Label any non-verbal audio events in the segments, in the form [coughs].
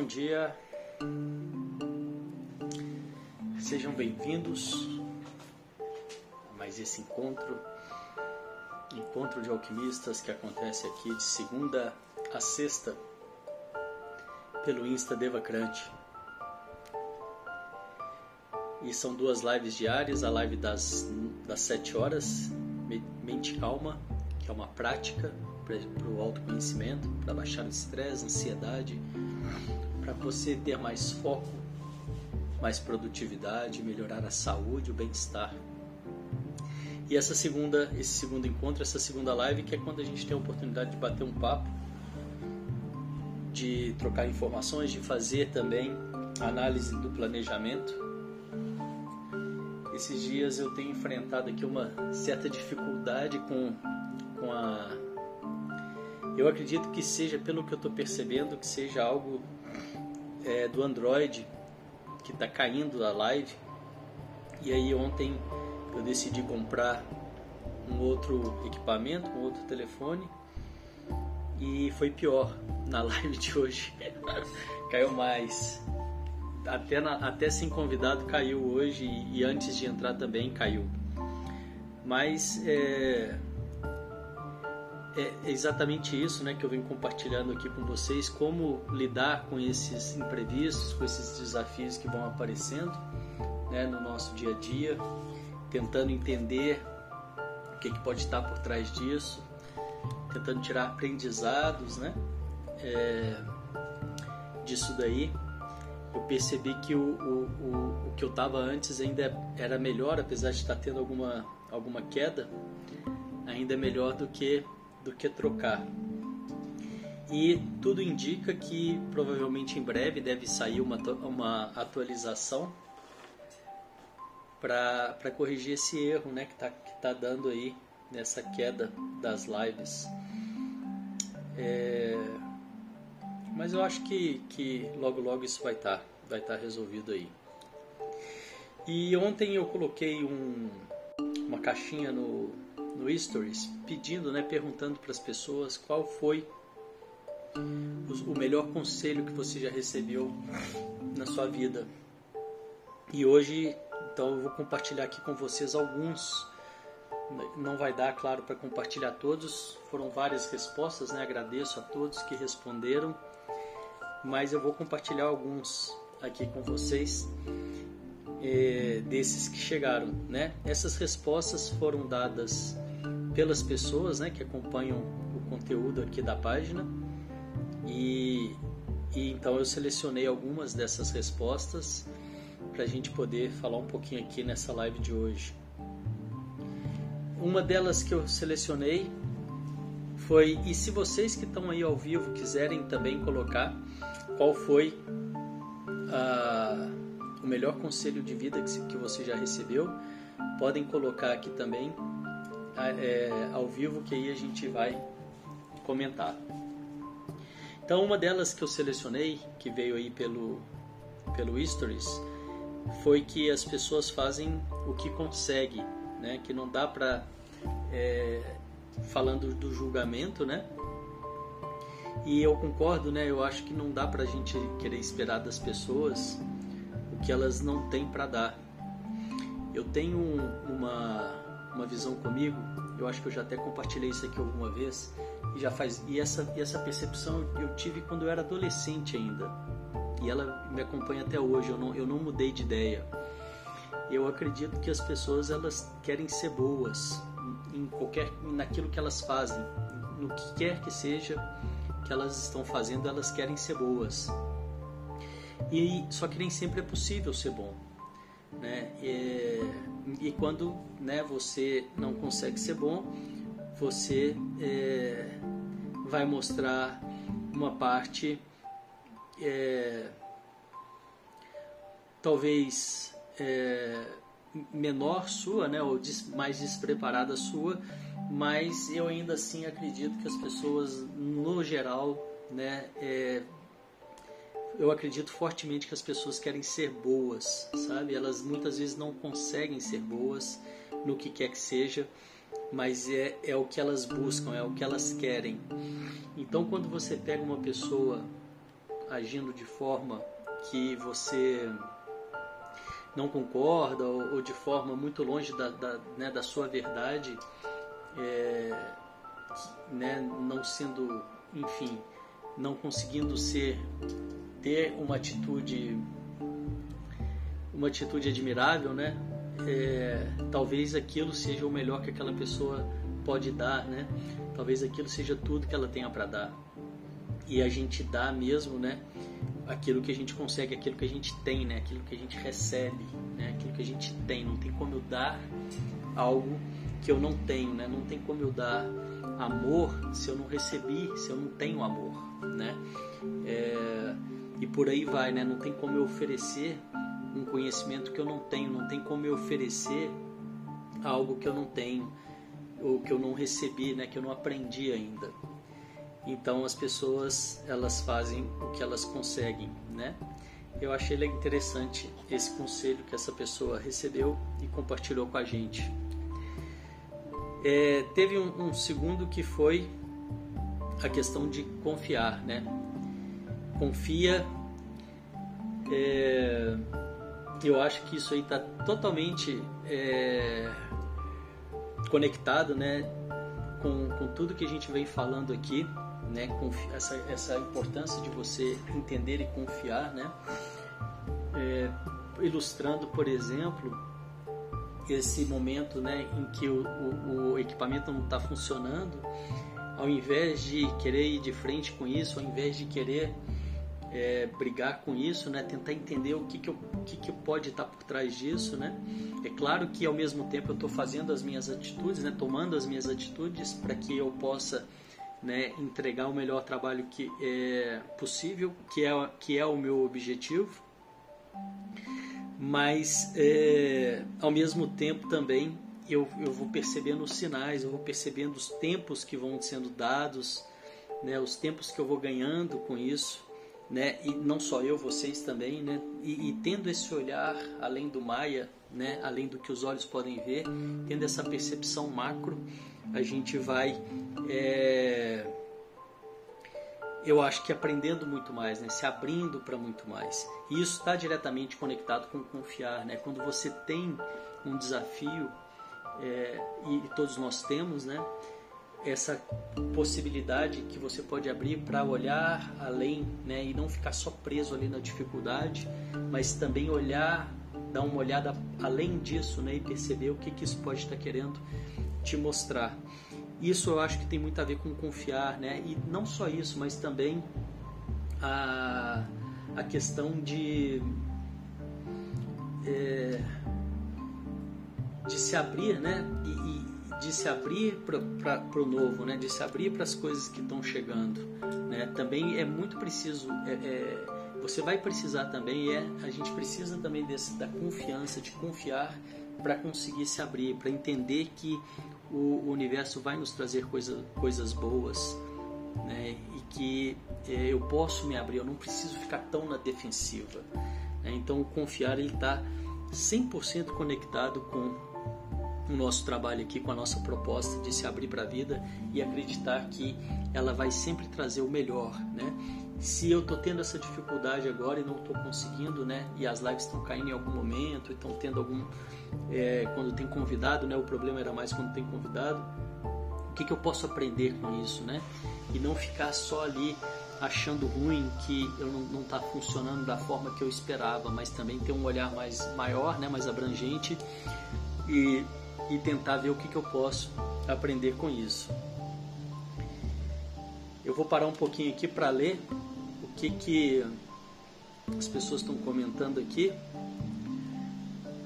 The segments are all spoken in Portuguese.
Bom dia, sejam bem-vindos a mais esse encontro, encontro de alquimistas que acontece aqui de segunda a sexta pelo Insta Devacrante. E são duas lives diárias, a live das, das 7 horas, Mente Calma, que é uma prática para o autoconhecimento, para baixar o estresse, ansiedade, para você ter mais foco, mais produtividade, melhorar a saúde, o bem-estar. E essa segunda, esse segundo encontro, essa segunda live, que é quando a gente tem a oportunidade de bater um papo, de trocar informações, de fazer também análise do planejamento. Esses dias eu tenho enfrentado aqui uma certa dificuldade com, com a eu acredito que seja, pelo que eu estou percebendo, que seja algo é, do Android que está caindo a live. E aí ontem eu decidi comprar um outro equipamento, um outro telefone e foi pior na [laughs] live de hoje. caiu mais. Até, na, até sem convidado caiu hoje e, e, antes de entrar também caiu. Mas é, é exatamente isso né, que eu venho compartilhando aqui com vocês, como lidar com esses imprevistos, com esses desafios que vão aparecendo né, no nosso dia a dia, tentando entender o que, que pode estar por trás disso, tentando tirar aprendizados né, é, disso daí. Eu percebi que o, o, o, o que eu estava antes ainda era melhor, apesar de estar tendo alguma, alguma queda, ainda é melhor do que do que trocar. E tudo indica que provavelmente em breve deve sair uma, uma atualização para corrigir esse erro né, que está que tá dando aí nessa queda das lives. É, mas eu acho que, que logo logo isso vai estar tá, vai tá resolvido aí. E ontem eu coloquei um, uma caixinha no, no Stories pedindo, né, perguntando para as pessoas qual foi o melhor conselho que você já recebeu na sua vida. E hoje, então, eu vou compartilhar aqui com vocês alguns. Não vai dar, claro, para compartilhar todos. Foram várias respostas, né? Agradeço a todos que responderam. Mas eu vou compartilhar alguns aqui com vocês é, desses que chegaram, né? Essas respostas foram dadas pelas pessoas, né, que acompanham o conteúdo aqui da página e, e então eu selecionei algumas dessas respostas para a gente poder falar um pouquinho aqui nessa live de hoje. Uma delas que eu selecionei foi e se vocês que estão aí ao vivo quiserem também colocar qual foi a o melhor conselho de vida que, que você já recebeu, podem colocar aqui também é, ao vivo que aí a gente vai comentar. Então uma delas que eu selecionei, que veio aí pelo, pelo Stories, foi que as pessoas fazem o que conseguem, né? que não dá para... É, falando do julgamento, né? E eu concordo, né? Eu acho que não dá para a gente querer esperar das pessoas que elas não têm para dar. Eu tenho uma, uma visão comigo, eu acho que eu já até compartilhei isso aqui alguma vez, e já faz e essa, e essa percepção eu tive quando eu era adolescente ainda. E ela me acompanha até hoje, eu não, eu não mudei de ideia. Eu acredito que as pessoas elas querem ser boas em qualquer naquilo que elas fazem, no que quer que seja que elas estão fazendo, elas querem ser boas. E só que nem sempre é possível ser bom, né? E, e quando, né, você não consegue ser bom, você é, vai mostrar uma parte é, talvez é, menor sua, né, ou mais despreparada sua, mas eu ainda assim acredito que as pessoas no geral, né, é, eu acredito fortemente que as pessoas querem ser boas, sabe? Elas muitas vezes não conseguem ser boas no que quer que seja, mas é, é o que elas buscam, é o que elas querem. Então, quando você pega uma pessoa agindo de forma que você não concorda ou, ou de forma muito longe da, da, né, da sua verdade, é, né, não sendo, enfim, não conseguindo ser, ter uma atitude, uma atitude admirável, né? É, talvez aquilo seja o melhor que aquela pessoa pode dar, né? Talvez aquilo seja tudo que ela tenha para dar. E a gente dá mesmo, né? Aquilo que a gente consegue, aquilo que a gente tem, né? Aquilo que a gente recebe, né? Aquilo que a gente tem. Não tem como eu dar algo que eu não tenho, né? Não tem como eu dar amor se eu não recebi, se eu não tenho amor, né? É, e por aí vai, né? Não tem como eu oferecer um conhecimento que eu não tenho, não tem como eu oferecer algo que eu não tenho ou que eu não recebi, né? Que eu não aprendi ainda. Então as pessoas elas fazem o que elas conseguem, né? Eu achei interessante esse conselho que essa pessoa recebeu e compartilhou com a gente. É, teve um, um, segundo que foi a questão de confiar, né? Confia. É, eu acho que isso aí está totalmente é, conectado, né? Com, com tudo que a gente vem falando aqui, né? essa, essa importância de você entender e confiar, né? É, ilustrando, por exemplo, esse momento né, em que o, o, o equipamento não está funcionando, ao invés de querer ir de frente com isso, ao invés de querer é, brigar com isso, né, tentar entender o que, que, eu, que, que pode estar por trás disso, né? É claro que ao mesmo tempo eu estou fazendo as minhas atitudes, né, tomando as minhas atitudes para que eu possa né, entregar o melhor trabalho que é possível, que é, que é o meu objetivo. Mas é, ao mesmo tempo também eu, eu vou percebendo os sinais, eu vou percebendo os tempos que vão sendo dados, né, os tempos que eu vou ganhando com isso, né, e não só eu, vocês também, né, e, e tendo esse olhar além do Maia, né, além do que os olhos podem ver, tendo essa percepção macro, a gente vai é, eu acho que aprendendo muito mais, né? se abrindo para muito mais. E isso está diretamente conectado com confiar. Né? Quando você tem um desafio, é, e todos nós temos, né? Essa possibilidade que você pode abrir para olhar além né? e não ficar só preso ali na dificuldade, mas também olhar, dar uma olhada além disso né? e perceber o que, que isso pode estar querendo te mostrar. Isso eu acho que tem muito a ver com confiar, né? E não só isso, mas também a, a questão de é, de se abrir, né? E, e de se abrir para o novo, né? De se abrir para as coisas que estão chegando, né? Também é muito preciso. É, é, você vai precisar também é a gente precisa também desse, da confiança, de confiar para conseguir se abrir, para entender que o, universo vai nos trazer coisa, coisas boas, né? E que é, eu posso me abrir, eu não preciso ficar tão na defensiva. Né? Então, o confiar está 100% conectado com o nosso trabalho aqui, com a nossa proposta de se abrir para a vida e acreditar que ela vai sempre trazer o melhor, né? Se eu estou tendo essa dificuldade agora e não estou conseguindo, né? E as lives estão caindo em algum momento, estão tendo algum é, quando tem convidado, né? O problema era mais quando tem convidado. O que, que eu posso aprender com isso, né? E não ficar só ali achando ruim que eu não está funcionando da forma que eu esperava, mas também ter um olhar mais maior, né? Mais abrangente e, e tentar ver o que, que eu posso aprender com isso. Eu vou parar um pouquinho aqui para ler o que que as pessoas estão comentando aqui.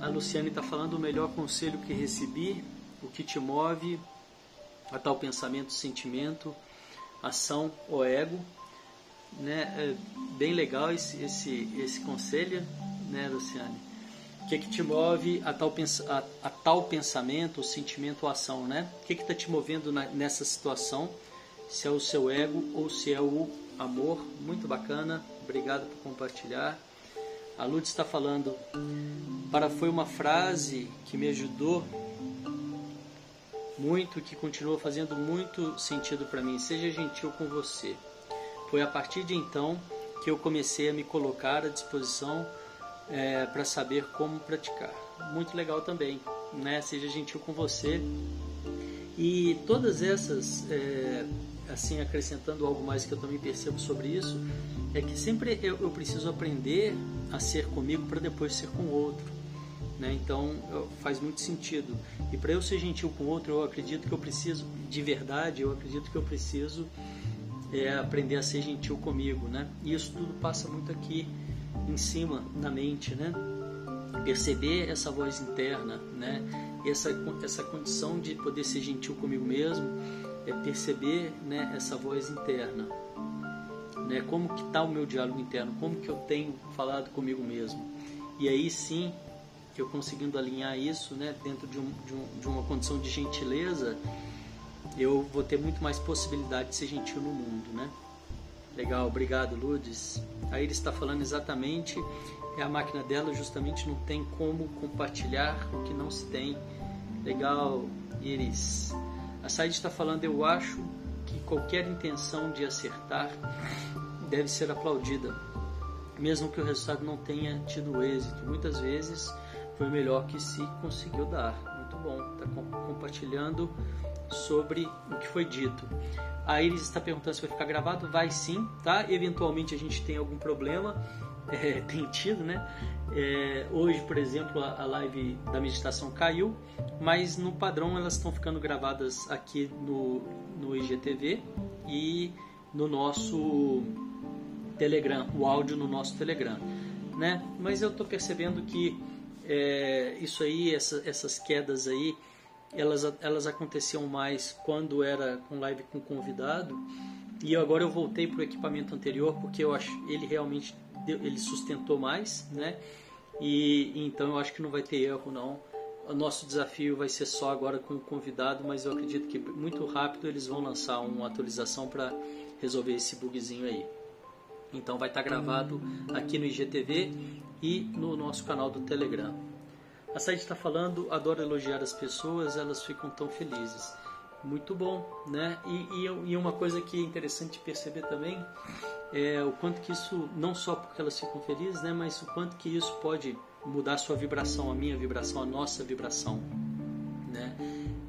A Luciane está falando o melhor conselho que recebi, o que te move a tal pensamento, sentimento, ação ou ego. Né? É bem legal esse, esse, esse conselho, né, Luciane? O que, é que te move a tal, a, a tal pensamento, sentimento ou ação, né? O que é está te movendo na, nessa situação? Se é o seu ego ou se é o amor. Muito bacana. Obrigado por compartilhar. A Lutz está falando, para foi uma frase que me ajudou muito, que continua fazendo muito sentido para mim. Seja gentil com você. Foi a partir de então que eu comecei a me colocar à disposição é, para saber como praticar. Muito legal também, né? Seja gentil com você. E todas essas, é, assim, acrescentando algo mais que eu também percebo sobre isso, é que sempre eu, eu preciso aprender a ser comigo para depois ser com o outro. Né? Então faz muito sentido. E para eu ser gentil com o outro, eu acredito que eu preciso, de verdade, eu acredito que eu preciso é, aprender a ser gentil comigo. Né? E isso tudo passa muito aqui em cima, na mente. Né? Perceber essa voz interna, né? essa, essa condição de poder ser gentil comigo mesmo, é perceber né, essa voz interna. Né? Como que está o meu diálogo interno? Como que eu tenho falado comigo mesmo? E aí sim eu conseguindo alinhar isso né, dentro de, um, de, um, de uma condição de gentileza, eu vou ter muito mais possibilidade de ser gentil no mundo, né? Legal, obrigado, Lourdes. A Iris está falando exatamente, é a máquina dela, justamente não tem como compartilhar o que não se tem. Legal, Iris. A Said está falando, eu acho que qualquer intenção de acertar deve ser aplaudida, mesmo que o resultado não tenha tido êxito. Muitas vezes foi melhor que se conseguiu dar. Muito bom, está compartilhando sobre o que foi dito. A Iris está perguntando se vai ficar gravado. Vai sim, tá? Eventualmente a gente tem algum problema, [laughs] é, tem tido, né? É, hoje, por exemplo, a, a, live da meditação caiu, mas no padrão elas estão ficando gravadas aqui no, no IGTV e no nosso Telegram, o áudio no nosso Telegram, né? Mas eu estou percebendo que é, isso aí, essa, essas quedas aí, elas, elas aconteciam mais quando era com live com convidado. E agora eu voltei para o equipamento anterior porque eu acho ele realmente deu, ele sustentou mais, né? E então eu acho que não vai ter erro não. O nosso desafio vai ser só agora com o convidado, mas eu acredito que muito rápido eles vão lançar uma atualização para resolver esse bugzinho aí. Então vai estar tá gravado aqui no IGTV e no nosso canal do Telegram. A Said está falando, adoro elogiar as pessoas, elas ficam tão felizes. Muito bom, né? E, e, e uma coisa que é interessante perceber também é o quanto que isso, não só porque elas ficam felizes, né? Mas o quanto que isso pode mudar sua vibração, a minha vibração, a nossa vibração, né?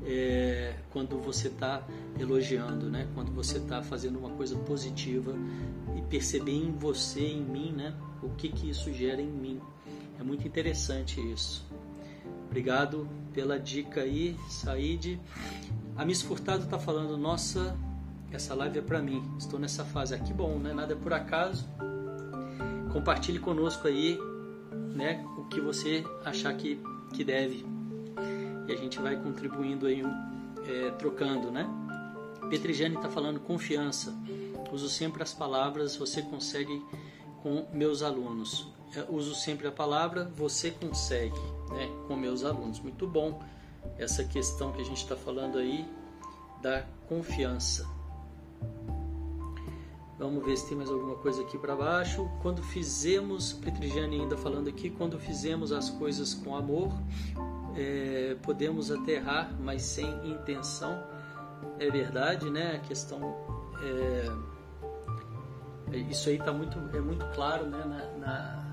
É, quando você está elogiando, né? Quando você está fazendo uma coisa positiva e perceber em você, em mim, né? O que que isso gera em mim. É muito interessante isso. Obrigado pela dica aí, Said. A Miss Furtado está falando, nossa, essa live é para mim. Estou nessa fase aqui, bom, né? Nada é por acaso. Compartilhe conosco aí, né? O que você achar que, que deve. E a gente vai contribuindo aí, é, trocando, né? Petrijane está falando confiança. Uso sempre as palavras você consegue com meus alunos. Eu uso sempre a palavra você consegue né, com meus alunos. Muito bom essa questão que a gente está falando aí da confiança. Vamos ver se tem mais alguma coisa aqui para baixo. Quando fizemos, Petrigiane ainda falando aqui, quando fizemos as coisas com amor, é, podemos até errar, mas sem intenção é verdade, né? A questão é, é isso aí tá muito é muito claro, né? Na, na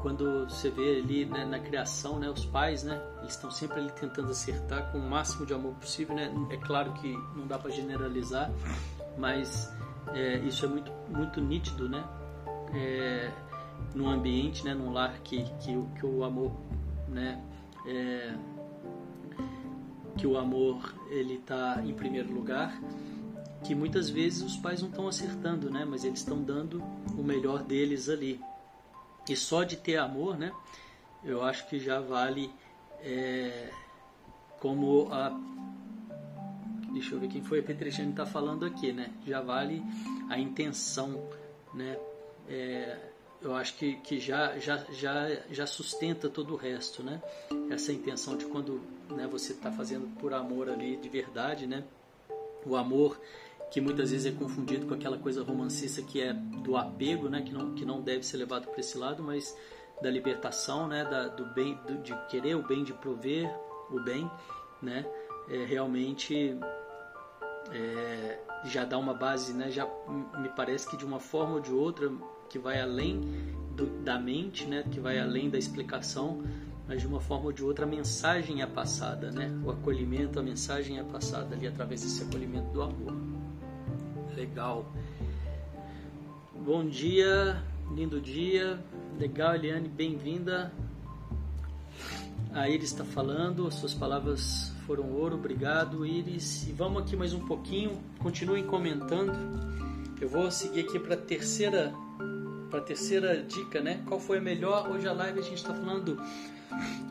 quando você vê ali né, na criação, né? Os pais, né? Eles estão sempre ali tentando acertar com o máximo de amor possível, né? É claro que não dá para generalizar, mas é, isso é muito muito nítido, né? É, num ambiente, né? Num lar que que, que o amor, né? É, que o amor ele está em primeiro lugar, que muitas vezes os pais não estão acertando, né? Mas eles estão dando o melhor deles ali. E só de ter amor, né? Eu acho que já vale é, como a deixa eu ver quem foi a Petrechane está falando aqui, né? Já vale a intenção, né? É, eu acho que, que já, já, já, já sustenta todo o resto, né? Essa intenção de quando né, você está fazendo por amor ali de verdade, né? O amor que muitas vezes é confundido com aquela coisa romancista que é do apego, né? Que não, que não deve ser levado para esse lado, mas da libertação, né? Da, do bem, do, de querer o bem, de prover o bem, né? É, realmente é, já dá uma base, né? Já me parece que de uma forma ou de outra que vai além do, da mente, né? Que vai além da explicação, mas de uma forma ou de outra a mensagem é passada, né? O acolhimento, a mensagem é passada ali através desse acolhimento do amor. Legal. Bom dia, lindo dia. Legal, Eliane, bem-vinda. A Iris está falando, as suas palavras foram ouro, obrigado, Iris. E vamos aqui mais um pouquinho, continuem comentando. Eu vou seguir aqui para a terceira, para terceira dica, né? Qual foi a melhor? Hoje a live a gente está falando.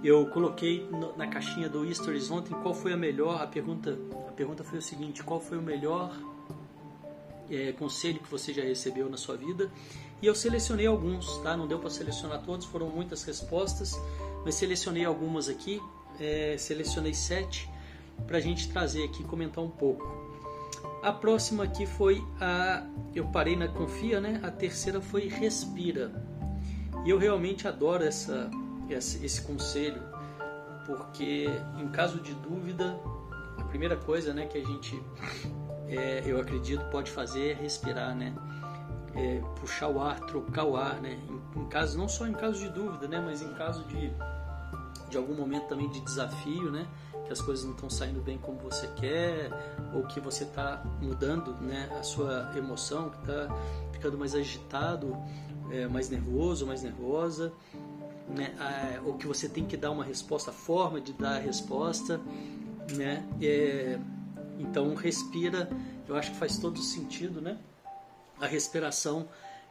Eu coloquei na caixinha do Stories ontem qual foi a melhor. A pergunta, a pergunta foi o seguinte: qual foi o melhor é, conselho que você já recebeu na sua vida? E eu selecionei alguns, tá? Não deu para selecionar todos, foram muitas respostas, mas selecionei algumas aqui. É, selecionei sete para a gente trazer aqui comentar um pouco. A próxima aqui foi a. Eu parei na Confia, né? A terceira foi Respira. E eu realmente adoro essa, essa esse conselho, porque em caso de dúvida, a primeira coisa né, que a gente, é, eu acredito, pode fazer é respirar, né? É, puxar o ar, trocar o ar, né? Em, em, caso, não só em caso de dúvida, né? Mas em caso de, de algum momento também de desafio, né? que as coisas não estão saindo bem como você quer, ou que você está mudando né, a sua emoção, que está ficando mais agitado, é, mais nervoso, mais nervosa, né, ou que você tem que dar uma resposta, a forma de dar a resposta, né, é, então respira, eu acho que faz todo sentido, né? A respiração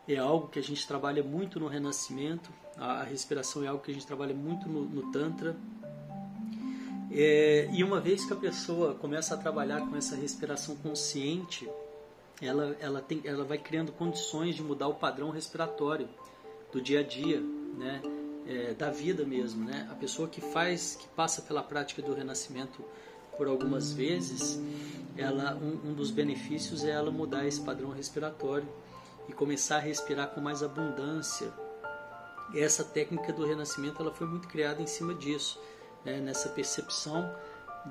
é algo que a gente trabalha muito no renascimento, a respiração é algo que a gente trabalha muito no, no Tantra, é, e uma vez que a pessoa começa a trabalhar com essa respiração consciente, ela, ela, tem, ela vai criando condições de mudar o padrão respiratório do dia a dia, né? É, da vida mesmo. Né? A pessoa que faz, que passa pela prática do renascimento por algumas vezes, ela, um, um dos benefícios é ela mudar esse padrão respiratório e começar a respirar com mais abundância. Essa técnica do renascimento ela foi muito criada em cima disso né, nessa percepção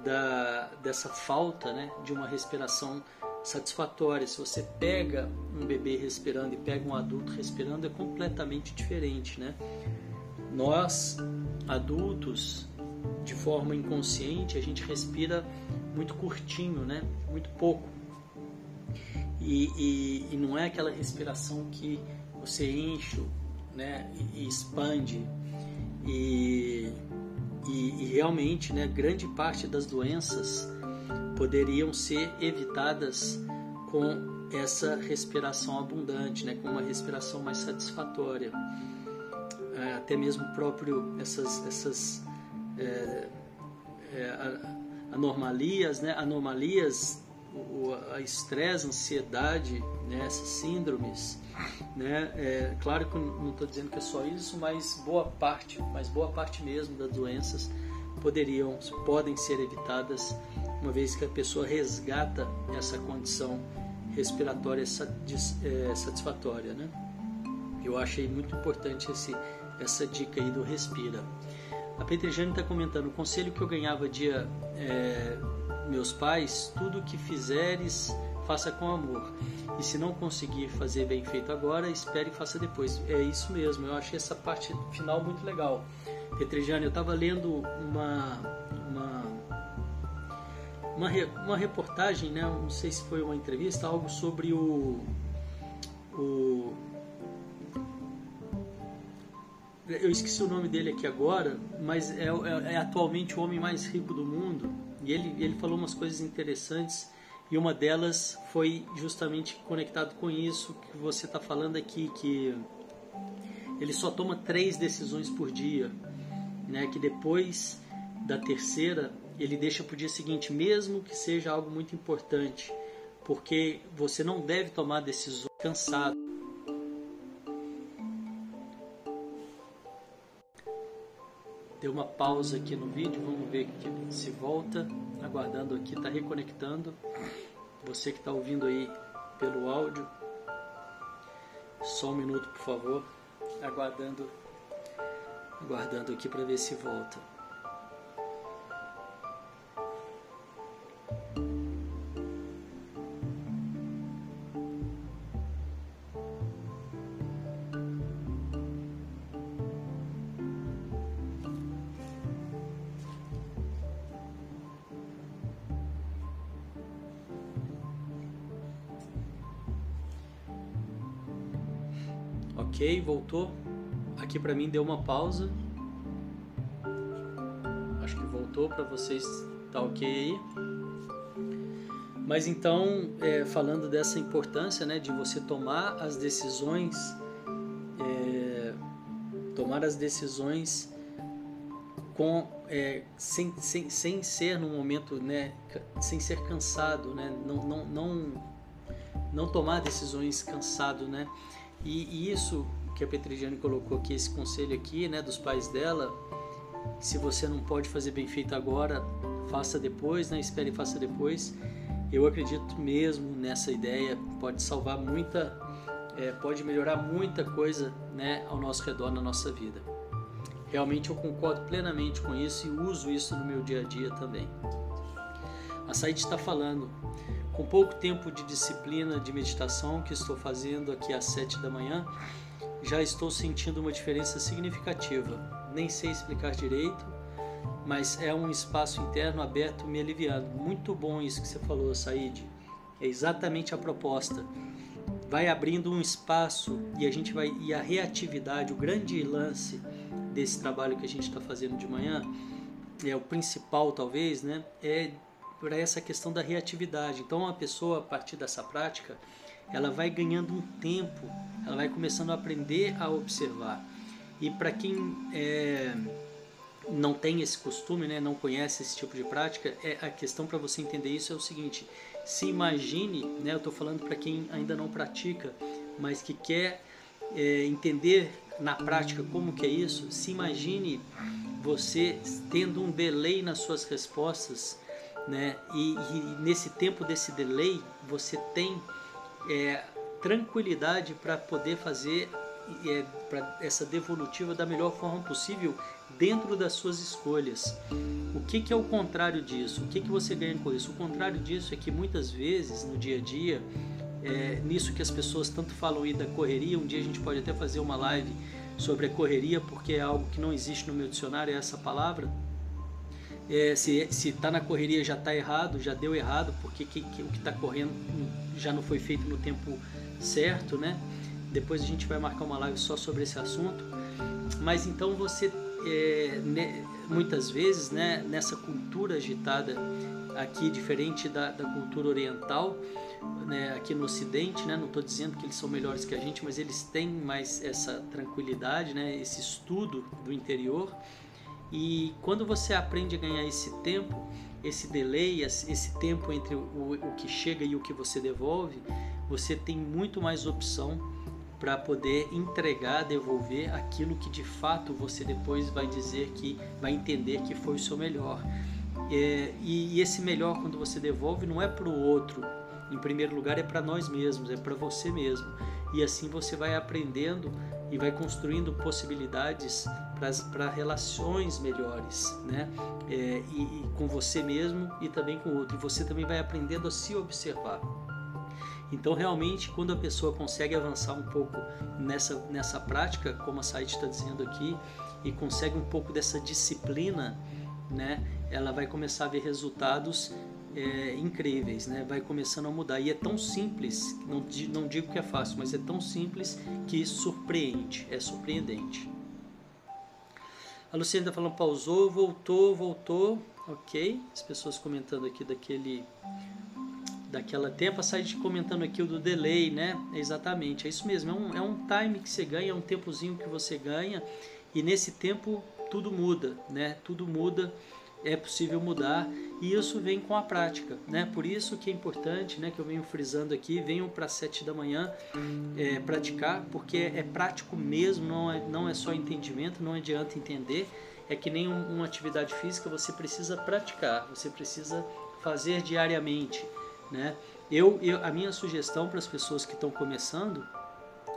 da, dessa falta né, de uma respiração satisfatória. Se você pega um bebê respirando e pega um adulto respirando, é completamente diferente. Né? Nós, adultos, forma inconsciente, a gente respira muito curtinho, né? muito pouco. E, e, e não é aquela respiração que você enche né? e, expande. E e, e realmente, né, grande parte das doenças poderiam ser evitadas com essa respiração abundante, né, com uma respiração mais satisfatória. É, até mesmo próprio essas, essas é, é, anomalias, né, anomalias, o, a estresse, ansiedade, né, essas síndromes, né? É, claro que não estou dizendo que é só isso, mas boa parte, mas boa parte mesmo das doenças poderiam, podem ser evitadas uma vez que a pessoa resgata essa condição respiratória é, satisfatória, né? Eu achei muito importante esse, essa dica aí do respira. A Petrejane está comentando, o conselho que eu ganhava de é, meus pais, tudo que fizeres faça com amor. E se não conseguir fazer bem feito agora, espere e faça depois. É isso mesmo, eu achei essa parte final muito legal. Petrejane, eu estava lendo uma, uma, uma, uma, reportagem, né? não sei se foi uma entrevista, algo sobre o, o eu esqueci o nome dele aqui agora, mas é, é, é, atualmente o homem mais rico do mundo. E ele, ele falou umas coisas interessantes e uma delas foi justamente conectado com isso que você está falando aqui, que ele só toma três decisões por dia, né? Que depois da terceira ele deixa para o dia seguinte, mesmo que seja algo muito importante, porque você não deve tomar decisões cansado. Deu uma pausa aqui no vídeo, vamos ver se volta. Aguardando aqui, está reconectando. Você que está ouvindo aí pelo áudio, só um minuto, por favor. Aguardando, aguardando aqui para ver se volta. Voltou. Aqui para mim deu uma pausa. Acho que voltou para vocês. Tá ok aí? Mas então, é, falando dessa importância né, de você tomar as decisões, é, tomar as decisões com, é, sem, sem, sem ser no momento, né, sem ser cansado, né, não, não, não, não tomar decisões cansado, né, e, e isso que a Petrigiane colocou aqui, esse conselho aqui, né, dos pais dela, se você não pode fazer bem feito agora, faça depois, né, espere e faça depois. Eu acredito mesmo nessa ideia, pode salvar muita, é, pode melhorar muita coisa, né, ao nosso redor na nossa vida. Realmente eu concordo plenamente com isso e uso isso no meu dia a dia também. A Said está falando, com pouco tempo de disciplina de meditação que estou fazendo aqui às sete da manhã, já estou sentindo uma diferença significativa. Nem sei explicar direito, mas é um espaço interno aberto me aliviando. Muito bom isso que você falou, Said. É exatamente a proposta. Vai abrindo um espaço e a gente vai e a reatividade, o grande lance desse trabalho que a gente está fazendo de manhã, é o principal talvez, né? É para essa questão da reatividade. Então a pessoa a partir dessa prática, ela vai ganhando um tempo, ela vai começando a aprender a observar. E para quem é, não tem esse costume, né, não conhece esse tipo de prática, é a questão para você entender isso é o seguinte: se imagine, né, eu estou falando para quem ainda não pratica, mas que quer é, entender na prática como que é isso, se imagine você tendo um delay nas suas respostas, né? E, e nesse tempo desse delay você tem é, tranquilidade para poder fazer é, para essa devolutiva da melhor forma possível dentro das suas escolhas. O que, que é o contrário disso? O que, que você ganha com isso? O contrário disso é que muitas vezes no dia a dia é, nisso que as pessoas tanto falam aí da correria. Um dia a gente pode até fazer uma live sobre a correria, porque é algo que não existe no meu dicionário, é essa palavra. É, se está na correria já está errado, já deu errado, porque que, que, o que está correndo já não foi feito no tempo certo, né? Depois a gente vai marcar uma live só sobre esse assunto. Mas então você, é, né, muitas vezes, né, nessa cultura agitada aqui, diferente da, da cultura oriental, né, aqui no Ocidente, né, não estou dizendo que eles são melhores que a gente, mas eles têm mais essa tranquilidade, né, esse estudo do interior. E quando você aprende a ganhar esse tempo, esse delay, esse tempo entre o, o que chega e o que você devolve, você tem muito mais opção para poder entregar, devolver aquilo que de fato você depois vai dizer que vai entender que foi o seu melhor. É, e, e esse melhor quando você devolve não é para o outro, em primeiro lugar é para nós mesmos, é para você mesmo. E assim você vai aprendendo e vai construindo possibilidades para relações melhores, né? É, e, e, com você mesmo e também com o outro. E você também vai aprendendo a se observar. Então, realmente, quando a pessoa consegue avançar um pouco nessa, nessa prática, como a Said está dizendo aqui, e consegue um pouco dessa disciplina, né? Ela vai começar a ver resultados é, incríveis, né? vai começando a mudar. E é tão simples, não, não digo que é fácil, mas é tão simples que surpreende, é surpreendente. A Luciana está falando, pausou, voltou, voltou, ok. As pessoas comentando aqui daquele daquela tempo, a site comentando aqui o do delay, né? Exatamente, é isso mesmo, é um, é um time que você ganha, é um tempozinho que você ganha, e nesse tempo tudo muda, né? Tudo muda é possível mudar e isso vem com a prática, né? Por isso que é importante, né? Que eu venho frisando aqui, venham para sete da manhã é, praticar, porque é prático mesmo, não é, não é só entendimento, não adianta entender, é que nem um, uma atividade física, você precisa praticar, você precisa fazer diariamente, né? Eu, eu a minha sugestão para as pessoas que estão começando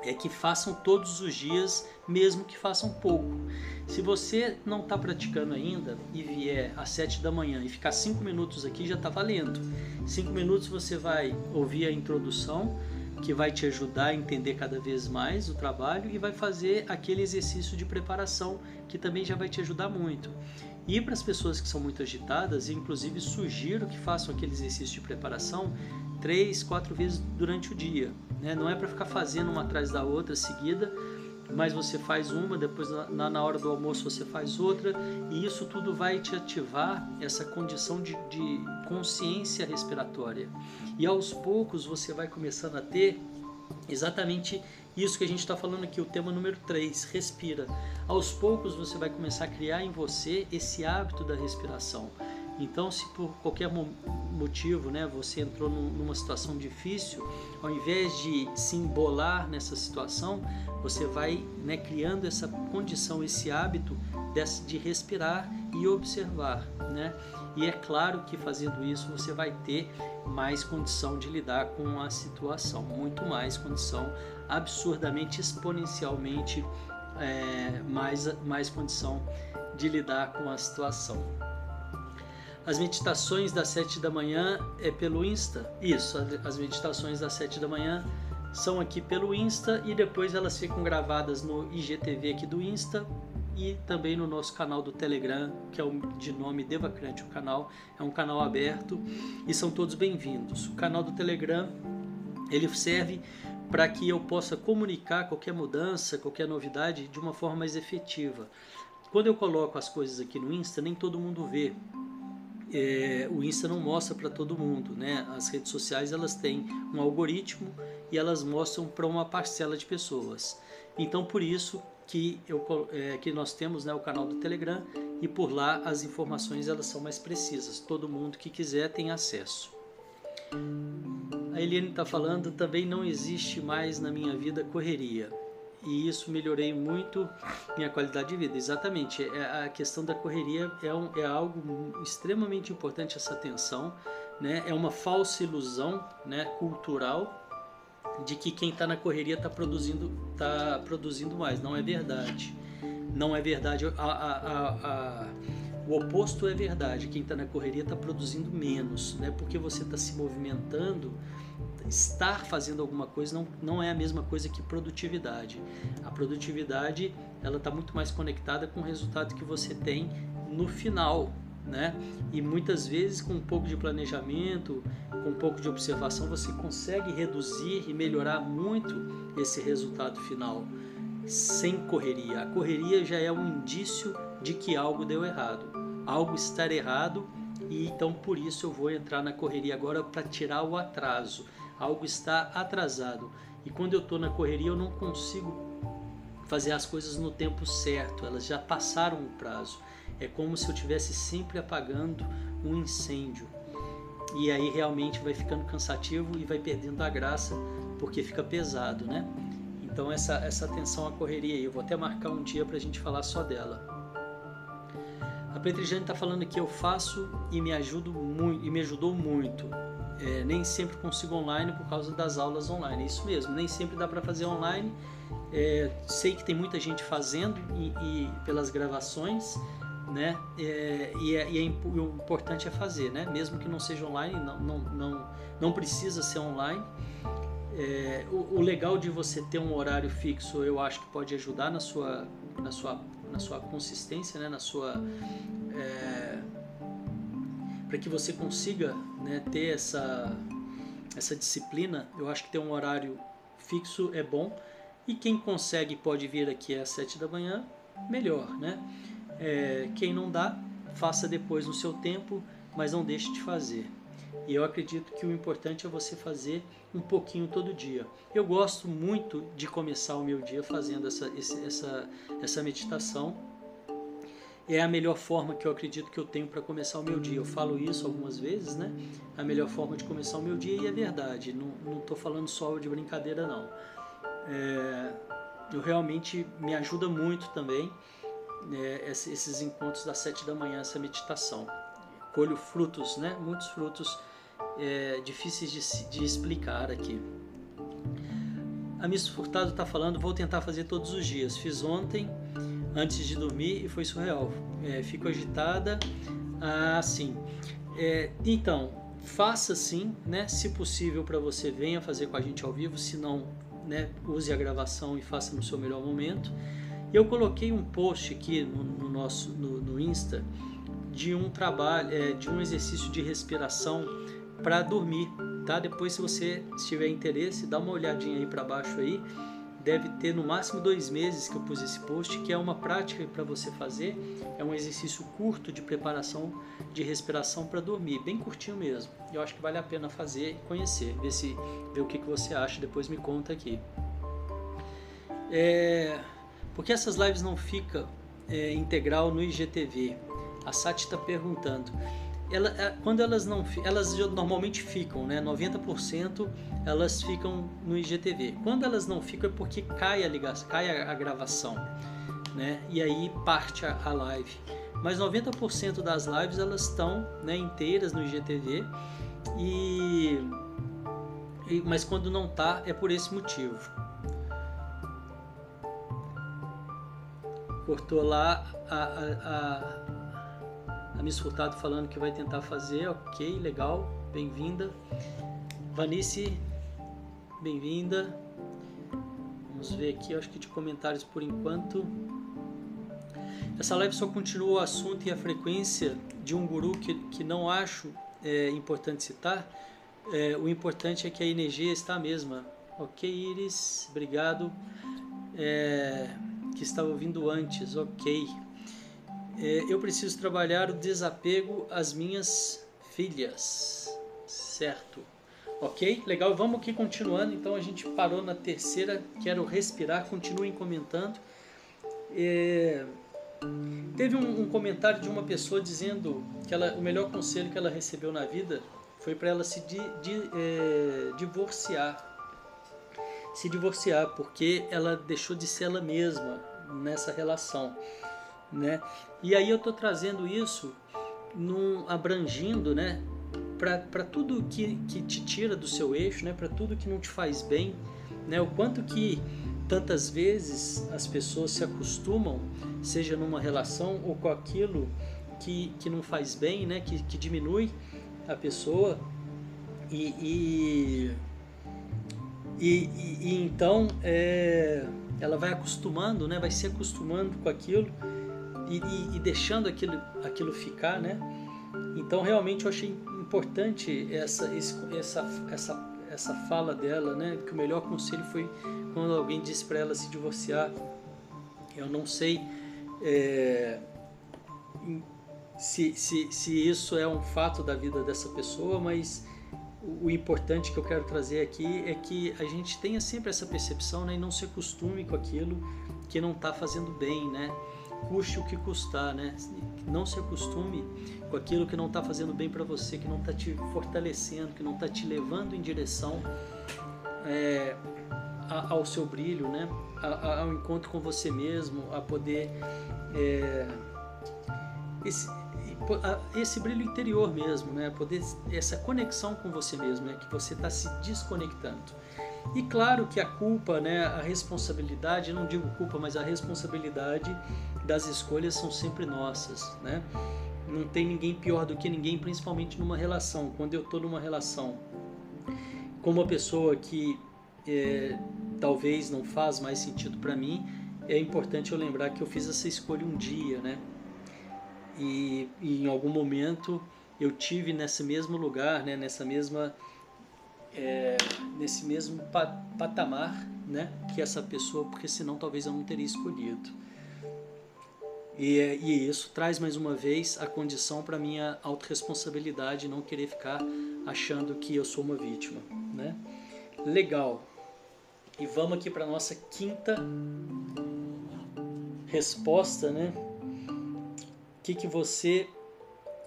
é que façam todos os dias, mesmo que façam pouco. Se você não está praticando ainda e vier às 7 da manhã e ficar 5 minutos aqui, já está valendo. 5 minutos você vai ouvir a introdução, que vai te ajudar a entender cada vez mais o trabalho e vai fazer aquele exercício de preparação, que também já vai te ajudar muito. E para as pessoas que são muito agitadas, inclusive sugiro que façam aquele exercício de preparação três, quatro vezes durante o dia. Né? Não é para ficar fazendo uma atrás da outra seguida, mas você faz uma, depois na, na hora do almoço você faz outra, e isso tudo vai te ativar essa condição de, de consciência respiratória. E aos poucos você vai começando a ter exatamente isso que a gente está falando aqui, o tema número 3, respira. Aos poucos você vai começar a criar em você esse hábito da respiração. Então, se por qualquer motivo né, você entrou numa situação difícil, ao invés de se embolar nessa situação, você vai né, criando essa condição, esse hábito de respirar e observar. Né? E é claro que fazendo isso você vai ter mais condição de lidar com a situação, muito mais condição, absurdamente, exponencialmente é, mais, mais condição de lidar com a situação. As meditações das 7 da manhã é pelo Insta? Isso, as meditações das 7 da manhã são aqui pelo Insta e depois elas ficam gravadas no IGTV aqui do Insta e também no nosso canal do Telegram, que é o de nome Devacrante, o canal é um canal aberto e são todos bem-vindos. O canal do Telegram, ele serve para que eu possa comunicar qualquer mudança, qualquer novidade de uma forma mais efetiva. Quando eu coloco as coisas aqui no Insta, nem todo mundo vê é, o Insta não mostra para todo mundo, né? As redes sociais elas têm um algoritmo e elas mostram para uma parcela de pessoas. Então por isso que, eu, é, que nós temos né, o canal do Telegram e por lá as informações elas são mais precisas. Todo mundo que quiser tem acesso. A Eliane está falando, também não existe mais na minha vida correria e isso melhorei muito minha qualidade de vida. Exatamente, é, a questão da correria é, um, é algo extremamente importante essa atenção, né? É uma falsa ilusão, né, cultural de que quem está na correria está produzindo, tá produzindo mais. Não é verdade. Não é verdade. A, a, a, o oposto é verdade. Quem está na correria está produzindo menos, né? Porque você está se movimentando estar fazendo alguma coisa não, não é a mesma coisa que produtividade. A produtividade ela está muito mais conectada com o resultado que você tem no final, né? E muitas vezes com um pouco de planejamento, com um pouco de observação, você consegue reduzir e melhorar muito esse resultado final sem correria. A correria já é um indício de que algo deu errado, algo estar errado e então por isso eu vou entrar na correria agora para tirar o atraso algo está atrasado. E quando eu estou na correria, eu não consigo fazer as coisas no tempo certo, elas já passaram o prazo. É como se eu estivesse sempre apagando um incêndio. E aí realmente vai ficando cansativo e vai perdendo a graça porque fica pesado, né? Então essa, essa atenção à correria aí, eu vou até marcar um dia para a gente falar só dela. A Petrijane está falando que eu faço e me ajudo muito e me ajudou muito é, nem sempre consigo online por causa das aulas online. Isso mesmo, nem sempre dá para fazer online. É, sei que tem muita gente fazendo e, e pelas gravações, né? É, e, é, e é, o importante é fazer, né? Mesmo que não seja online, não, não, não, não precisa ser online. É, o, o, legal de você ter um horário fixo, eu acho que pode ajudar na sua, na sua, na sua consistência, né? Na sua é, para que você consiga né, ter essa, essa disciplina, eu acho que ter um horário fixo é bom. E quem consegue pode vir aqui às 7 da manhã, melhor, né? É, quem não dá, faça depois no seu tempo, mas não deixe de fazer. E eu acredito que o importante é você fazer um pouquinho todo dia. Eu gosto muito de começar o meu dia fazendo essa, essa, essa meditação é a melhor forma que eu acredito que eu tenho para começar o meu dia. Eu falo isso algumas vezes, né? A melhor forma de começar o meu dia e é verdade. Não estou falando só de brincadeira, não. É, eu realmente me ajuda muito também é, esses encontros das sete da manhã, essa meditação. Colho frutos, né? Muitos frutos é, difíceis de, de explicar aqui. A Miss Furtado está falando, vou tentar fazer todos os dias. Fiz ontem antes de dormir e foi surreal. É, fico agitada. assim. É, então, faça sim, né? Se possível para você, venha fazer com a gente ao vivo. Se não, né, use a gravação e faça no seu melhor momento. Eu coloquei um post aqui no, no nosso no, no, Insta de um trabalho, é, de um exercício de respiração para dormir, tá? Depois, se você tiver interesse, dá uma olhadinha aí para baixo aí deve ter no máximo dois meses que eu pus esse post, que é uma prática para você fazer. É um exercício curto de preparação de respiração para dormir, bem curtinho mesmo. Eu acho que vale a pena fazer e conhecer, ver, se, ver o que, que você acha, depois me conta aqui. É, porque essas lives não ficam é, integral no IGTV? A Sati está perguntando ela, é, quando elas não elas normalmente ficam, né? 90% elas ficam no IGTV. Quando elas não ficam é porque cai a ligação, cai a, a gravação, né? E aí parte a, a live. Mas 90% das lives elas estão né, inteiras no IGTV e, e mas quando não tá é por esse motivo. Cortou lá a, a, a Miss Furtado falando que vai tentar fazer, ok, legal, bem-vinda. Vanice, bem-vinda. Vamos ver aqui, acho que de comentários por enquanto. Essa live só continua o assunto e a frequência de um guru que, que não acho é, importante citar. É, o importante é que a energia está a mesma. Ok, Iris, obrigado. É, que estava ouvindo antes, ok é, eu preciso trabalhar o desapego às minhas filhas, certo? Ok? Legal, vamos aqui continuando. Então a gente parou na terceira, quero respirar. Continuem comentando. É, teve um, um, comentário de uma pessoa dizendo que ela, o melhor conselho que ela recebeu na vida foi para ela se di, di, é, divorciar. Se divorciar, porque ela deixou de ser ela mesma nessa relação né? E aí eu estou trazendo isso num, abrangindo, né? Para tudo que, que te tira do seu eixo, né? Para tudo que não te faz bem, né? O quanto que tantas vezes as pessoas se acostumam, seja numa relação ou com aquilo que, que não faz bem, né? Que, que diminui a pessoa e, e, e, e então é, ela vai acostumando, né? Vai se acostumando com aquilo e, e, e deixando aquilo, aquilo ficar, né? Então realmente eu achei importante essa, essa, essa, essa fala dela, né? Que o melhor conselho foi quando alguém disse para ela se divorciar. Eu não sei é, se, se, se isso é um fato da vida dessa pessoa, mas o importante que eu quero trazer aqui é que a gente tenha sempre essa percepção né, e não se acostume com aquilo que não está fazendo bem, né? Custe o que custar, né? Não se acostume com aquilo que não está fazendo bem para você, que não está te fortalecendo, que não está te levando em direção é, ao seu brilho, né? ao encontro com você mesmo, a poder é, esse, esse brilho interior mesmo, né? Poder essa conexão com você mesmo, né? Que você está se desconectando. E claro que a culpa, né? A responsabilidade, não digo culpa, mas a responsabilidade das escolhas são sempre nossas, né? Não tem ninguém pior do que ninguém, principalmente numa relação. Quando eu estou numa relação com uma pessoa que é, talvez não faz mais sentido para mim, é importante eu lembrar que eu fiz essa escolha um dia, né? E, e, em algum momento eu tive nesse mesmo lugar, né? Nessa mesma é, nesse mesmo patamar, né? Que essa pessoa, porque senão talvez eu não teria escolhido. E, e isso traz mais uma vez a condição para minha autorresponsabilidade, não querer ficar achando que eu sou uma vítima, né? Legal. E vamos aqui para nossa quinta resposta, né? Que, que você,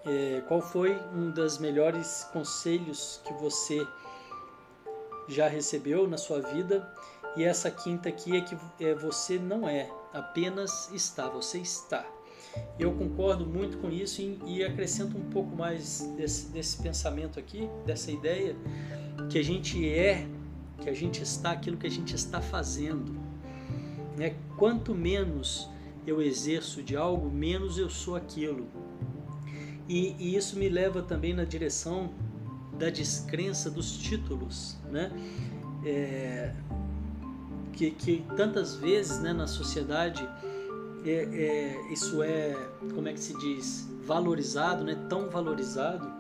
é, qual foi um dos melhores conselhos que você já recebeu na sua vida? E essa quinta aqui é que é, você não é apenas está, você está. Eu concordo muito com isso e, e acrescento um pouco mais desse, desse pensamento aqui, dessa ideia, que a gente é, que a gente está aquilo que a gente está fazendo. Né? Quanto menos eu exerço de algo, menos eu sou aquilo. E, e isso me leva também na direção da descrença dos títulos, né? É, que, que tantas vezes né, na sociedade é, é, isso é, como é que se diz, valorizado, né, tão valorizado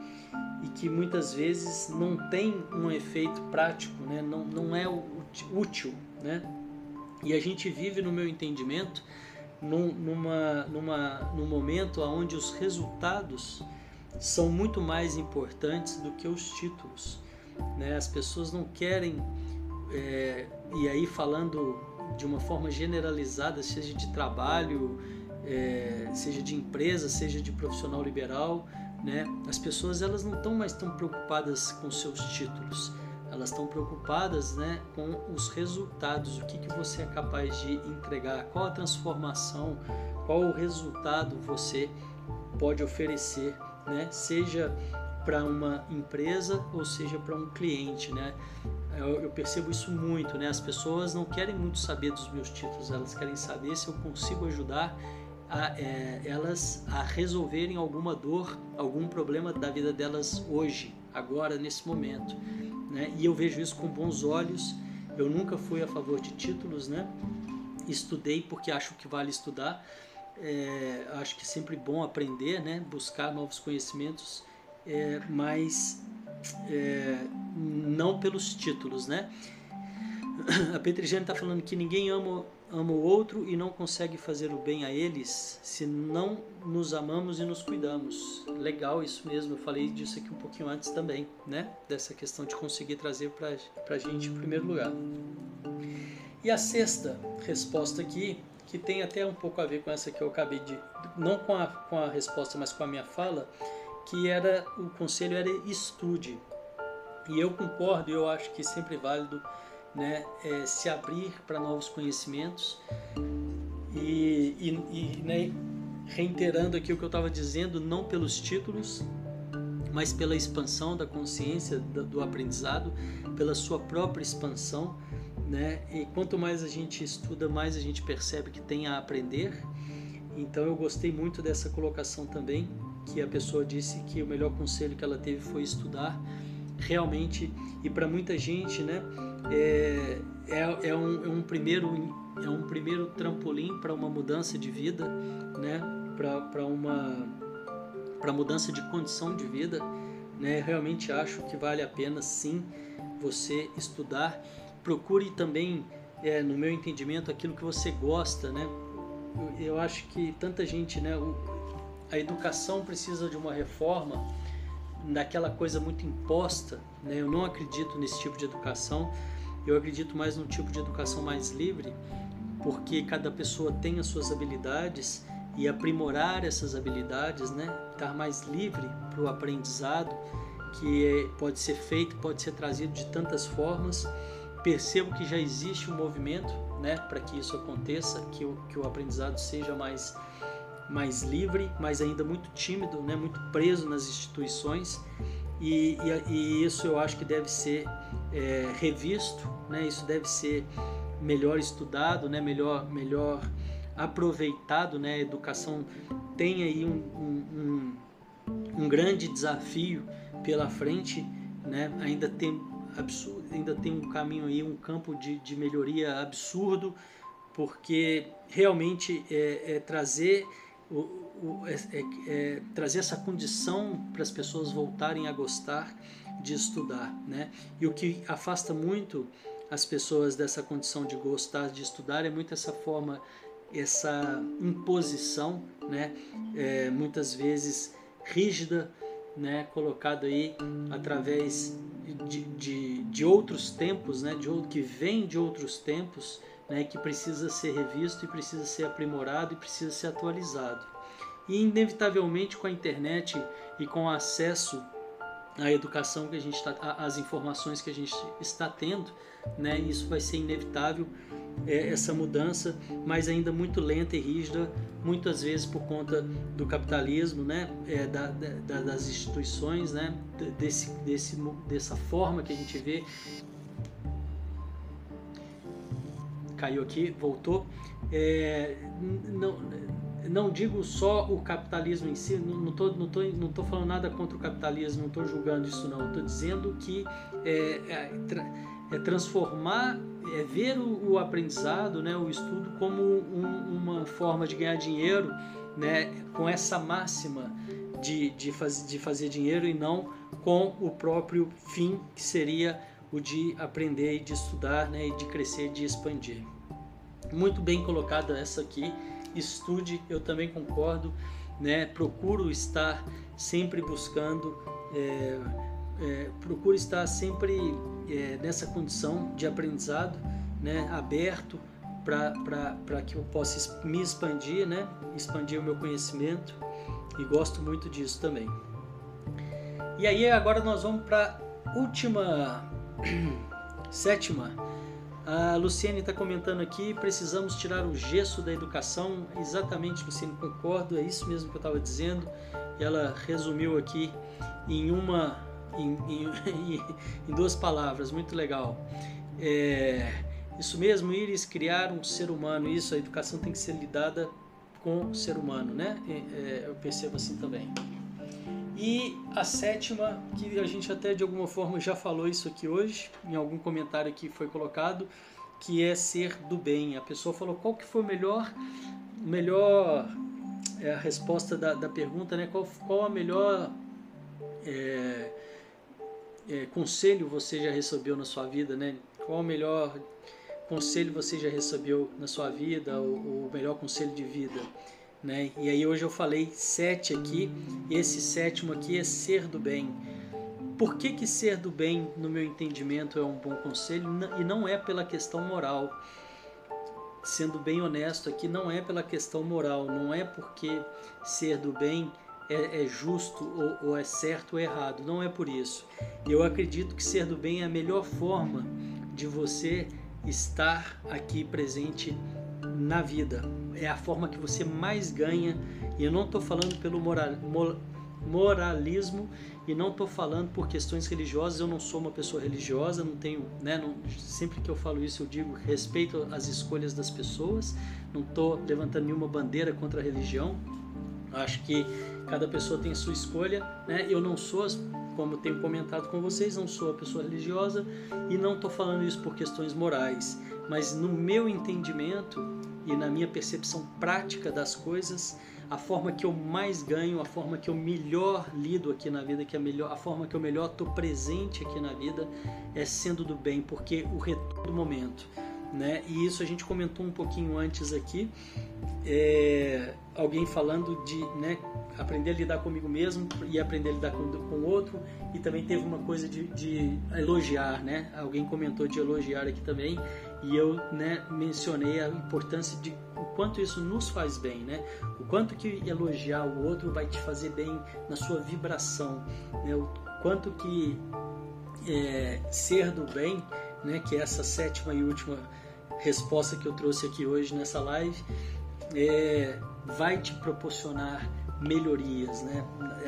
e que muitas vezes não tem um efeito prático, né, não, não é útil. Né? E a gente vive, no meu entendimento, num, numa, numa, num momento onde os resultados são muito mais importantes do que os títulos. Né? As pessoas não querem, é, e aí falando de uma forma generalizada, seja de trabalho, é, seja de empresa, seja de profissional liberal, né? as pessoas elas não estão mais tão preocupadas com seus títulos elas estão preocupadas né, com os resultados, o que, que você é capaz de entregar, qual a transformação, qual o resultado você pode oferecer, né, seja para uma empresa ou seja para um cliente. Né? Eu, eu, percebo isso muito, né? as pessoas não querem muito saber dos meus títulos, elas querem saber se eu consigo ajudar a, é, elas a resolverem alguma dor, algum problema da vida delas hoje, agora, nesse momento né? E eu vejo isso com bons olhos. Eu nunca fui a favor de títulos, né? Estudei porque acho que vale estudar. É, acho que é sempre bom aprender, né? Buscar novos conhecimentos, é, mas é, não pelos títulos, né? A Petrigene está falando que ninguém ama ama o outro e não consegue fazer o bem a eles se não nos amamos e nos cuidamos. Legal isso mesmo, eu falei disso aqui um pouquinho antes também, né? Dessa questão de conseguir trazer para a gente em primeiro lugar. E a sexta resposta aqui, que tem até um pouco a ver com essa que eu acabei de. não com a, com a resposta, mas com a minha fala, que era o conselho era estude. E eu concordo, eu acho que sempre é válido né, é, se abrir para novos conhecimentos e, e, e né, reiterando aqui o que eu estava dizendo, não pelos títulos, mas pela expansão da consciência do, do aprendizado, pela sua própria expansão, né? E quanto mais a gente estuda, mais a gente percebe que tem a aprender. Então eu gostei muito dessa colocação também, que a pessoa disse que o melhor conselho que ela teve foi estudar realmente e para muita gente, né? é, é, é, um, é, um, primeiro é um primeiro trampolim para uma mudança de vida, né? Para uma para mudança de condição de vida, né? Realmente acho que vale a pena sim você estudar. Procure também, é, no meu entendimento, aquilo que você gosta, né? Eu, eu acho que tanta gente, né? O, a educação precisa de uma reforma daquela coisa muito imposta, né? Eu não acredito nesse tipo de educação. Eu acredito mais num tipo de educação mais livre, porque cada pessoa tem as suas habilidades e aprimorar essas habilidades, né? Estar mais livre para o aprendizado, que é, pode ser feito, pode ser trazido de tantas formas. Percebo que já existe um movimento, né, para que isso aconteça, que o, que o aprendizado seja mais mais livre, mas ainda muito tímido, né, muito preso nas instituições. E, e, e isso eu acho que deve ser é, revisto, né? isso deve ser melhor estudado, né? melhor, melhor aproveitado. Né? A educação tem aí um, um, um, um grande desafio pela frente, né? ainda, tem absurdo, ainda tem um caminho aí, um campo de, de melhoria absurdo, porque realmente é, é trazer o, o é, é, é, trazer essa condição para as pessoas voltarem a gostar de estudar, né? E o que afasta muito as pessoas dessa condição de gostar de estudar é muito essa forma, essa imposição, né? É, muitas vezes rígida, né? Colocada aí através de, de, de outros tempos, né? De que vem de outros tempos, né? Que precisa ser revisto e precisa ser aprimorado e precisa ser atualizado. E inevitavelmente com a internet e com o acesso a educação que a gente está, as informações que a gente está tendo, né? Isso vai ser inevitável é, essa mudança, mas ainda muito lenta e rígida, muitas vezes por conta do capitalismo, né? É, da, da, das instituições, né? Desse, desse, dessa forma que a gente vê. Caiu aqui, voltou. É, não, não digo só o capitalismo em si, não estou não tô, não tô falando nada contra o capitalismo, não estou julgando isso não, estou dizendo que é, é, é, transformar, é ver o, o, aprendizado, né, o estudo como um, uma forma de ganhar dinheiro, né, com essa máxima de, de, faz, de fazer dinheiro e não com o próprio fim que seria o de aprender e de estudar né, e de crescer, de expandir. Muito bem colocada essa aqui. Estude, eu também concordo. Né? Procuro estar sempre buscando, é, é, procuro estar sempre é, nessa condição de aprendizado, né? aberto para que eu possa me expandir, né? expandir o meu conhecimento e gosto muito disso também. E aí agora nós vamos para última [clears throat] sétima. A Luciene está comentando aqui, precisamos tirar o gesso da educação. Exatamente, Luciene, concordo, é isso mesmo que eu estava dizendo. Ela resumiu aqui em uma, em, [laughs] em, em duas palavras, muito legal. É, isso mesmo, Iris, criar um ser humano. Isso, a educação tem que ser lidada com o ser humano, né? É, eu percebo assim também. E a sétima, que a gente até de alguma forma já falou isso aqui hoje, em algum comentário que foi colocado, que é ser do bem. A pessoa falou qual que foi o melhor, melhor é a resposta da, da pergunta, né? Qual, qual a melhor é, é, conselho você já recebeu na sua vida, né? Qual o melhor conselho você já recebeu na sua vida, o, o melhor conselho de vida? Né? E aí hoje eu falei sete aqui, esse sétimo aqui é ser do bem. Por que, que ser do bem, no meu entendimento, é um bom conselho? E não é pela questão moral. Sendo bem honesto aqui, não é pela questão moral, não é porque ser do bem é, é justo ou, ou é certo ou errado, não é por isso. Eu acredito que ser do bem é a melhor forma de você estar aqui presente na vida. É a forma que você mais ganha. E eu não estou falando pelo moral, moralismo e não estou falando por questões religiosas. Eu não sou uma pessoa religiosa, não tenho, né? Não, sempre que eu falo isso eu digo respeito às escolhas das pessoas. Não estou levantando nenhuma bandeira contra a religião. Acho que cada pessoa tem sua escolha, né? Eu não sou, como tenho comentado com vocês, não sou a pessoa religiosa e não estou falando isso por questões morais mas no meu entendimento e na minha percepção prática das coisas, a forma que eu mais ganho, a forma que eu melhor lido aqui na vida, que é a, melhor, a forma que eu melhor estou presente aqui na vida é sendo do bem, porque o retorno do momento. Né? E isso a gente comentou um pouquinho antes aqui, é, alguém falando de né, aprender a lidar comigo mesmo e aprender a lidar com o outro, e também teve uma coisa de, de elogiar, né? Alguém comentou de elogiar aqui também, e eu né, mencionei a importância de o quanto isso nos faz bem, né? O quanto que elogiar o outro vai te fazer bem na sua vibração, né? O quanto que é, ser do bem, né? Que é essa sétima e última resposta que eu trouxe aqui hoje nessa live, é, vai te proporcionar melhorias, né?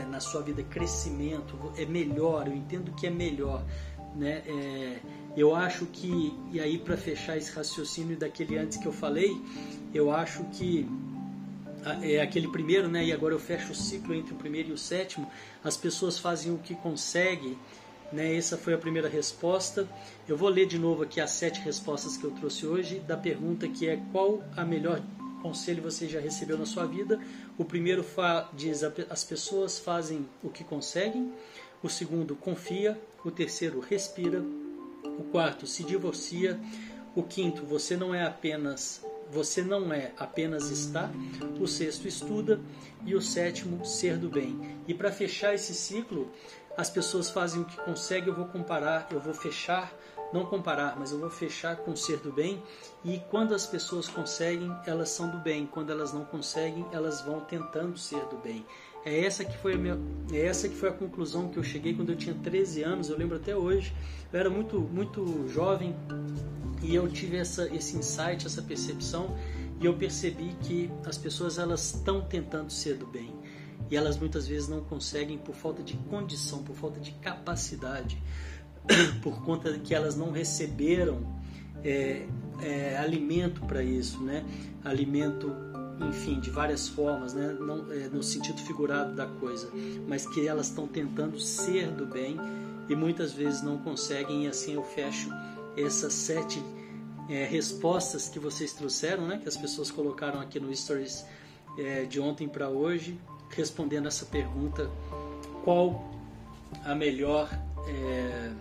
Na sua vida, crescimento, é melhor. Eu entendo que é melhor, né? É, eu acho que, e aí para fechar esse raciocínio daquele antes que eu falei, eu acho que é aquele primeiro, né? E agora eu fecho o ciclo entre o primeiro e o sétimo. As pessoas fazem o que conseguem, né? Essa foi a primeira resposta. Eu vou ler de novo aqui as sete respostas que eu trouxe hoje da pergunta que é qual a melhor conselho você já recebeu na sua vida. O primeiro diz as pessoas fazem o que conseguem. O segundo confia. O terceiro respira. O quarto, se divorcia. O quinto, você não é apenas você não é apenas está. O sexto, estuda. E o sétimo, ser do bem. E para fechar esse ciclo, as pessoas fazem o que conseguem. Eu vou comparar, eu vou fechar, não comparar, mas eu vou fechar com ser do bem. E quando as pessoas conseguem, elas são do bem. Quando elas não conseguem, elas vão tentando ser do bem. É essa que foi a minha, é essa que foi a conclusão que eu cheguei quando eu tinha 13 anos, eu lembro até hoje. Eu era muito muito jovem e eu tive essa esse insight, essa percepção e eu percebi que as pessoas elas estão tentando ser do bem e elas muitas vezes não conseguem por falta de condição, por falta de capacidade, [coughs] por conta que elas não receberam é, é, alimento para isso, né? Alimento enfim, de várias formas, né? Não, é, no sentido figurado da coisa, mas que elas estão tentando ser do bem e muitas vezes não conseguem, e assim eu fecho essas sete é, respostas que vocês trouxeram, né? que as pessoas colocaram aqui no Stories é, de ontem para hoje, respondendo essa pergunta: qual a melhor é,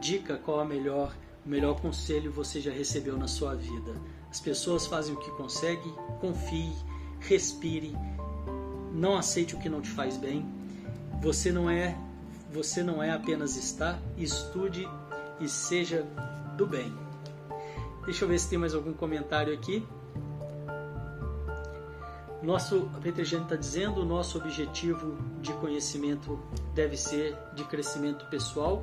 dica, qual a melhor, o melhor conselho você já recebeu na sua vida? As pessoas fazem o que conseguem, confie, respire, não aceite o que não te faz bem. Você não é, você não é apenas estar, estude e seja do bem. Deixa eu ver se tem mais algum comentário aqui. Nosso Peter está dizendo, o nosso objetivo de conhecimento deve ser de crescimento pessoal.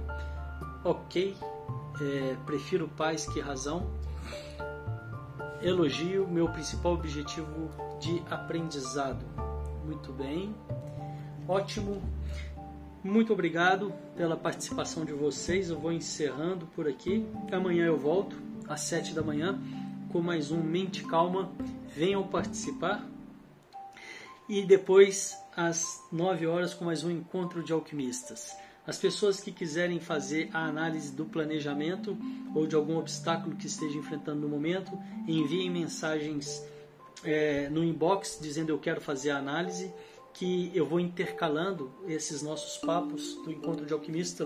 Ok, é, prefiro paz que razão. Elogio, meu principal objetivo de aprendizado. Muito bem, ótimo. Muito obrigado pela participação de vocês. Eu vou encerrando por aqui. Amanhã eu volto às sete da manhã com mais um Mente Calma. Venham participar e depois às 9 horas com mais um encontro de alquimistas. As pessoas que quiserem fazer a análise do planejamento ou de algum obstáculo que esteja enfrentando no momento, enviem mensagens é, no inbox dizendo eu quero fazer a análise, que eu vou intercalando esses nossos papos do encontro de alquimista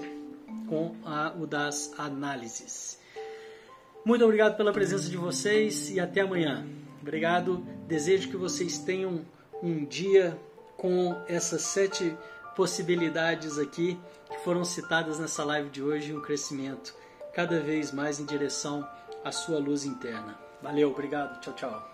com a, o das análises. Muito obrigado pela presença de vocês e até amanhã. Obrigado. Desejo que vocês tenham um dia com essas sete possibilidades aqui que foram citadas nessa live de hoje, um crescimento cada vez mais em direção à sua luz interna. Valeu, obrigado, tchau, tchau.